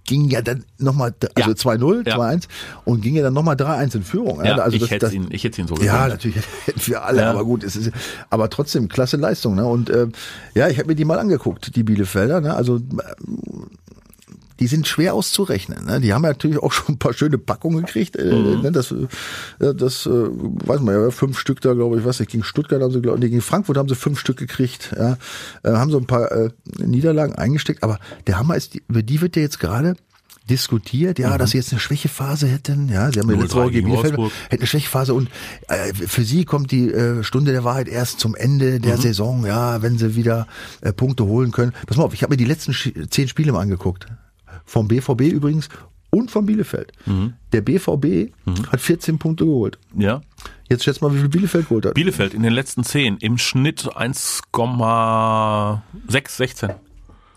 ging ja dann nochmal, also Ja. 2-0, Ja. 2-1 und ging ja dann nochmal 3-1 in Führung. Ja, also ich das, hätte das, ihn, ich hätte ihn so ja, gegönnt. natürlich hätten wir alle, Ja. aber gut, es ist, aber trotzdem klasse Leistung, ne? Und äh, ja, ich habe mir die mal angeguckt, die Bielefelder, ne? Also äh, die sind schwer auszurechnen. Ne? Die haben ja natürlich auch schon ein paar schöne Packungen gekriegt. Äh, Mhm. ne? Das, äh, das äh, weiß man ja, fünf Stück da, glaube ich, was nicht, gegen Stuttgart haben sie, glaube ich, gegen Frankfurt haben sie fünf Stück gekriegt. Ja? Äh, haben so ein paar äh, Niederlagen eingesteckt. Aber der Hammer ist, die, über die wird ja jetzt gerade diskutiert, ja, dass sie jetzt eine Schwächephase hätten, ja, sie haben ja 0-3 letzte Woche gegen Mhm. Bielefeld, hätten eine Schwächephase und äh, für sie kommt die äh, Stunde der Wahrheit erst zum Ende Mhm. der Saison, ja, wenn sie wieder äh, Punkte holen können. Pass mal auf, ich habe mir die letzten Sch- zehn Spiele mal angeguckt. Vom BVB übrigens und von Bielefeld. Der BVB hat 14 Punkte geholt. Ja. Jetzt schätzt mal, wie viel Bielefeld geholt hat. Bielefeld in den letzten zehn im Schnitt 1,6, 16.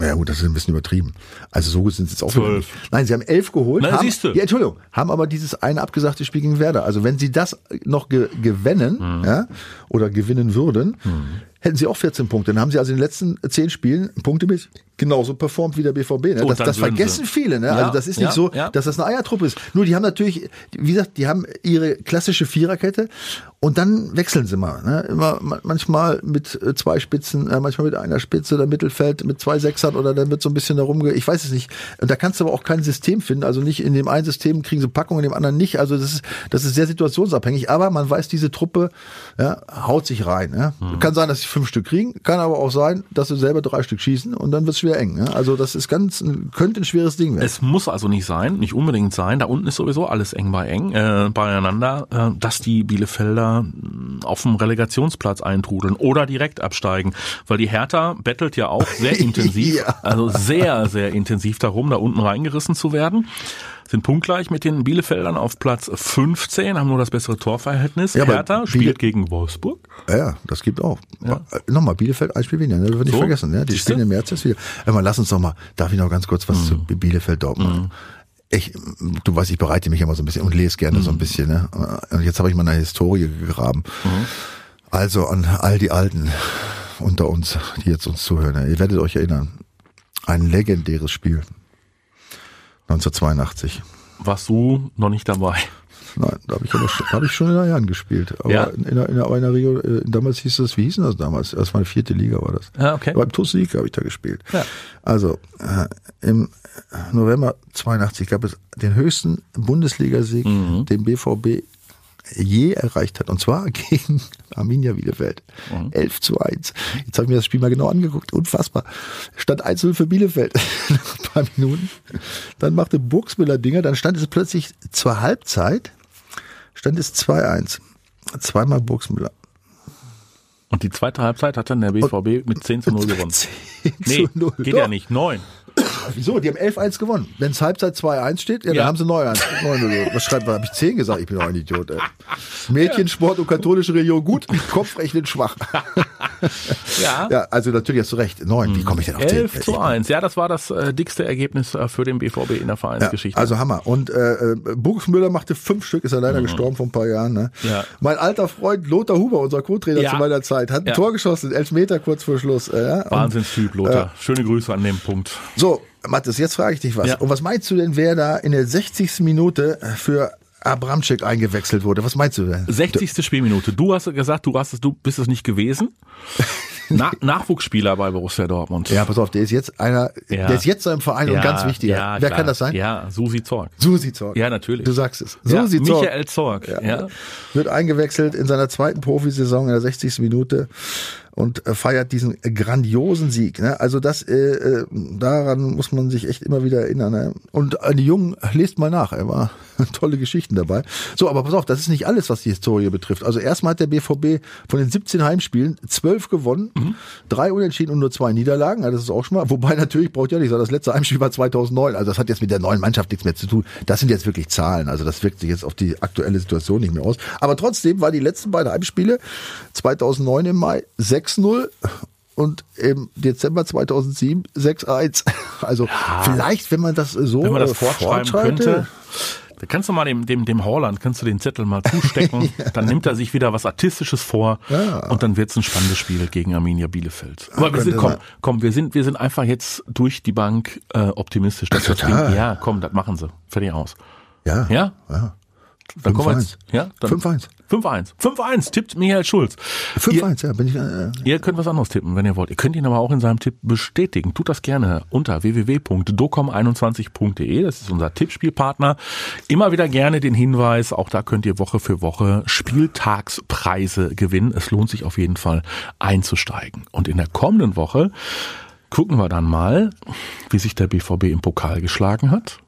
Ja gut, das ist ein bisschen übertrieben. Also so sind sie jetzt auch Zwölf. Nein, sie haben elf geholt. Na, haben, siehste. Ja, Entschuldigung, haben aber dieses eine abgesagte Spiel gegen Werder. Also wenn sie das noch ge gewinnen Mhm. ja, oder gewinnen würden, hätten sie auch 14 Punkte. Dann haben sie also in den letzten zehn Spielen punktemäßig genauso performt wie der BVB. Ne? Das, das vergessen sie- viele. Ne? Ja, also das ist nicht ja, so, ja. dass das eine Eiertruppe ist. Nur die haben natürlich, wie gesagt, die haben ihre klassische Viererkette und dann wechseln sie mal. Ne? Immer ma- manchmal mit äh, zwei Spitzen, äh, manchmal mit einer Spitze oder Mittelfeld mit zwei Sechsern oder dann wird so ein bisschen darum, ge- ich weiß es nicht. Und da kannst du aber auch kein System finden. Also nicht in dem einen System kriegen sie Packung, in dem anderen nicht. Also das ist, das ist sehr situationsabhängig. Aber man weiß, diese Truppe ja, haut sich rein. Ja? Mhm. Kann sein, dass sie fünf Stück kriegen, kann aber auch sein, dass sie selber drei Stück schießen und dann wird es wieder eng. Ja? Also das ist ganz, könnte ein schweres Ding werden. Es muss also nicht sein, nicht unbedingt sein. Da unten ist sowieso alles eng bei eng äh, beieinander, äh, dass die Bielefelder mh, auf dem Relegationsplatz eintrudeln oder direkt absteigen, weil die Hertha bettelt ja auch sehr intensiv, Ja. also sehr sehr intensiv darum, da unten reingerissen zu werden. Sind punktgleich mit den Bielefeldern auf Platz 15, haben nur das bessere Torverhältnis. Ja, aber Hertha spielt gegen Wolfsburg. Ja, ja, das gibt auch. Äh, Nochmal, Bielefeld ein Spiel weniger, ne? das wird nicht So, vergessen. Ne? Die spielen im März jetzt wieder. Mal, lass uns doch mal, darf ich noch ganz kurz was zu Bielefeld Dortmund? Ich, du weißt, ich bereite mich immer so ein bisschen und lese gerne so ein bisschen. Ne? Und jetzt habe ich mal eine Historie gegraben. Also an all die Alten unter uns, die jetzt uns zuhören, ne? ihr werdet euch erinnern. Ein legendäres Spiel. 1982. Warst du noch nicht dabei? Nein, da habe ich, aber schon- da hab ich schon in der Jahren gespielt. Aber Ja. in, der, in, der, in der Region, äh, damals hieß das, wie hieß denn das damals? Das war eine vierte Liga, war das. Ja, okay. Beim TuS Sieg habe ich da gespielt. Ja. Also, äh, im November 82 gab es den höchsten Bundesligasieg, Mhm. den BVB je erreicht hat. Und zwar gegen Arminia Bielefeld. Mhm. 11 zu 1. Jetzt habe ich mir das Spiel mal genau angeguckt. Unfassbar. Stand 1-0 für Bielefeld. Nach ein paar Minuten. Dann machte Burgsmüller Dinger. Dann stand es plötzlich zur Halbzeit. Stand es 2-1. Zweimal Burgsmüller. Und die zweite Halbzeit hat dann der BVB mit 10 zu 0 gewonnen. 10 Nee, zu 0. geht Doch. ja nicht. 9. Wieso? Die haben 11-1 gewonnen. Wenn es Halbzeit 2-1 steht, ja, dann Ja. haben sie 9-1. 9-0. Was schreibt man? Habe ich 10 gesagt? Ich bin doch ein Idiot. Ey. Mädchensport und katholische Religion gut, Kopfrechnen schwach. Ja. Ja, also natürlich hast du recht. 9. Wie komme ich denn auf 10? 11 zu 1. Ja, das war das äh, dickste Ergebnis äh, für den BVB in der Ja, Vereinsgeschichte. also Hammer. Und äh, äh, Burgsmüller machte fünf Stück, ist ja leider gestorben vor ein paar Jahren. Ne? Mhm. Ja. Mein alter Freund Lothar Huber, unser Co-Trainer Ja. zu meiner Zeit, hat ein Ja. Tor geschossen, elf Meter kurz vor Schluss. Äh, ja. Wahnsinnstyp, Lothar. Schöne Grüße an dem Punkt. So, Mathis, jetzt frage ich dich was. Ja. Und was meinst du denn, wer da in der 60. Minute für Abramczyk eingewechselt wurde? Was meinst du denn? 60. Spielminute. Du hast gesagt, du hast es, du bist es nicht gewesen. Na, Nachwuchsspieler bei Borussia Dortmund. Ja, pass auf, der ist jetzt einer, Ja. der ist jetzt so im Verein und ganz wichtiger. Ja, wer klar. kann das sein? Ja, Susi Zorg. Susi Zorg. Ja, natürlich. Du sagst es. Ja, Susi Zorg. Michael Zorg. Ja. Wird eingewechselt in seiner zweiten Profisaison in der 60. Minute und äh, feiert diesen grandiosen Sieg. Ne? Also das, äh, äh, daran muss man sich echt immer wieder erinnern. Ne? Und an die Jungen, lest mal nach, er war tolle Geschichten dabei. So, aber pass auf, das ist nicht alles, was die Historie betrifft. Also erstmal hat der BVB von den 17 Heimspielen 12 gewonnen, drei Unentschieden und nur zwei Niederlagen. Also das ist auch schon mal. Wobei natürlich braucht ja nicht sagen, das letzte Heimspiel war 2009. Also das hat jetzt mit der neuen Mannschaft nichts mehr zu tun. Das sind jetzt wirklich Zahlen. Also das wirkt sich jetzt auf die aktuelle Situation nicht mehr aus. Aber trotzdem waren die letzten beiden Heimspiele 2009 im Mai 6-0 und im Dezember 2007 6-1. Also vielleicht, wenn man das so Wenn man das äh, fortschreiben könnte. Da kannst du mal dem, dem, dem Holland, kannst du den Zettel mal zustecken, dann nimmt er sich wieder was Artistisches vor Ja. und dann wird's ein spannendes Spiel gegen Arminia Bielefeld. Aber wir könnte sind, komm, komm, wir sind, wir sind einfach jetzt durch die Bank äh, optimistisch. Dass das ja, komm, das machen sie. Fertig aus. Ja. Ja? ja. Dann kommen wir 5-1. jetzt. Ja? Dann 5-1. 5-1. 5-1 tippt Michael Schulz. Ihr, 5-1, ja, bin ich. Äh, ihr könnt was anderes tippen, wenn ihr wollt. Ihr könnt ihn aber auch in seinem Tipp bestätigen. Tut das gerne unter www.docom21.de. Das ist unser Tippspielpartner. Immer wieder gerne den Hinweis, auch da könnt ihr Woche für Woche Spieltagspreise gewinnen. Es lohnt sich auf jeden Fall einzusteigen. Und in der kommenden Woche gucken wir dann mal, wie sich der BVB im Pokal geschlagen hat.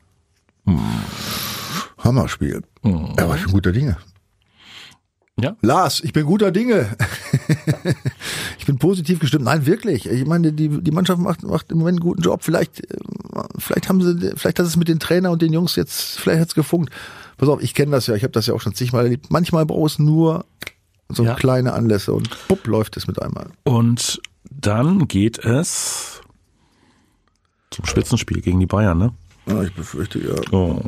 Hammerspiel. Mhm. Ja, aber ich bin guter Dinge. Ja. Lars, ich bin guter Dinge. Ich bin positiv gestimmt. Nein, wirklich. Ich meine, die, die Mannschaft macht, macht im Moment einen guten Job. Vielleicht, äh, vielleicht haben sie, vielleicht hat es mit den Trainer und den Jungs jetzt, vielleicht hat's gefunkt. Pass auf, ich kenne das ja, ich habe das ja auch schon zigmal erlebt. Manchmal brauchst du nur so Ja. kleine Anlässe und bupp läuft es mit einmal. Und dann geht es zum Spitzenspiel gegen die Bayern, ne? Ja, ich befürchte, ja, Oh.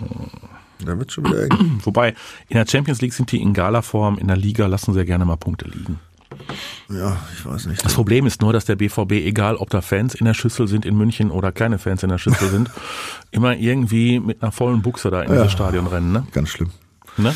Da wird schon wieder eng. Wobei, in der Champions League sind die in Gala-Form, in der Liga lassen sie ja gerne mal Punkte liegen. Ja, ich weiß nicht. Das Problem ist nur, dass der BVB, egal ob da Fans in der Schüssel sind in München oder keine Fans in der Schüssel sind, immer irgendwie mit einer vollen Buchse da in Ja. dieses Stadion rennen, ne? Ganz schlimm. ne?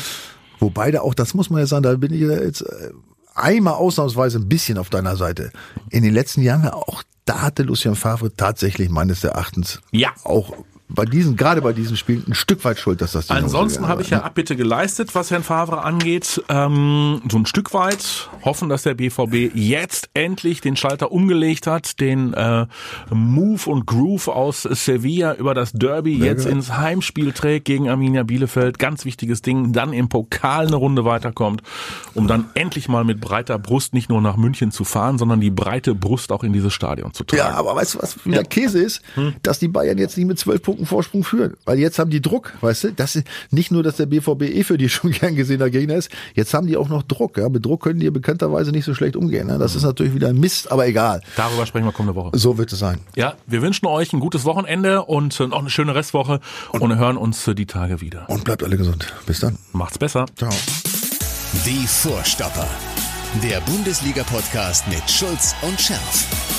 Wobei da auch, das muss man ja sagen, da bin ich jetzt äh, einmal ausnahmsweise ein bisschen auf deiner Seite. In den letzten Jahren ja auch, da hatte Lucien Favre tatsächlich meines Erachtens Ja. auch bei diesen, gerade bei diesen Spielen ein Stück weit schuld, dass das die Ansonsten habe ich ja Abbitte geleistet, was Herrn Favre angeht. Ähm, so ein Stück weit hoffen, dass der BVB jetzt endlich den Schalter umgelegt hat, den äh, Move und Groove aus Sevilla über das Derby jetzt geil. ins Heimspiel trägt gegen Arminia Bielefeld. Ganz wichtiges Ding. Dann im Pokal eine Runde weiterkommt, um dann endlich mal mit breiter Brust nicht nur nach München zu fahren, sondern die breite Brust auch in dieses Stadion zu tragen. Ja, aber weißt du, was wieder Käse ist? Hm. Dass die Bayern jetzt nicht mit zwölf Punkten Vorsprung führen. Weil jetzt haben die Druck, weißt du? Das ist nicht nur, dass der BVB eh für die schon gern gesehener Gegner ist. Jetzt haben die auch noch Druck. Ja? Mit Druck können die bekannterweise nicht so schlecht umgehen. Ne? Das ist natürlich wieder Mist, aber egal. Darüber sprechen wir kommende Woche. So wird es sein. Ja, wir wünschen euch ein gutes Wochenende und äh, noch eine schöne Restwoche und hören uns äh, die Tage wieder. Und bleibt alle gesund. Bis dann. Macht's besser. Ciao. Die Vorstopper. Der Bundesliga-Podcast mit Schulz und Scherf.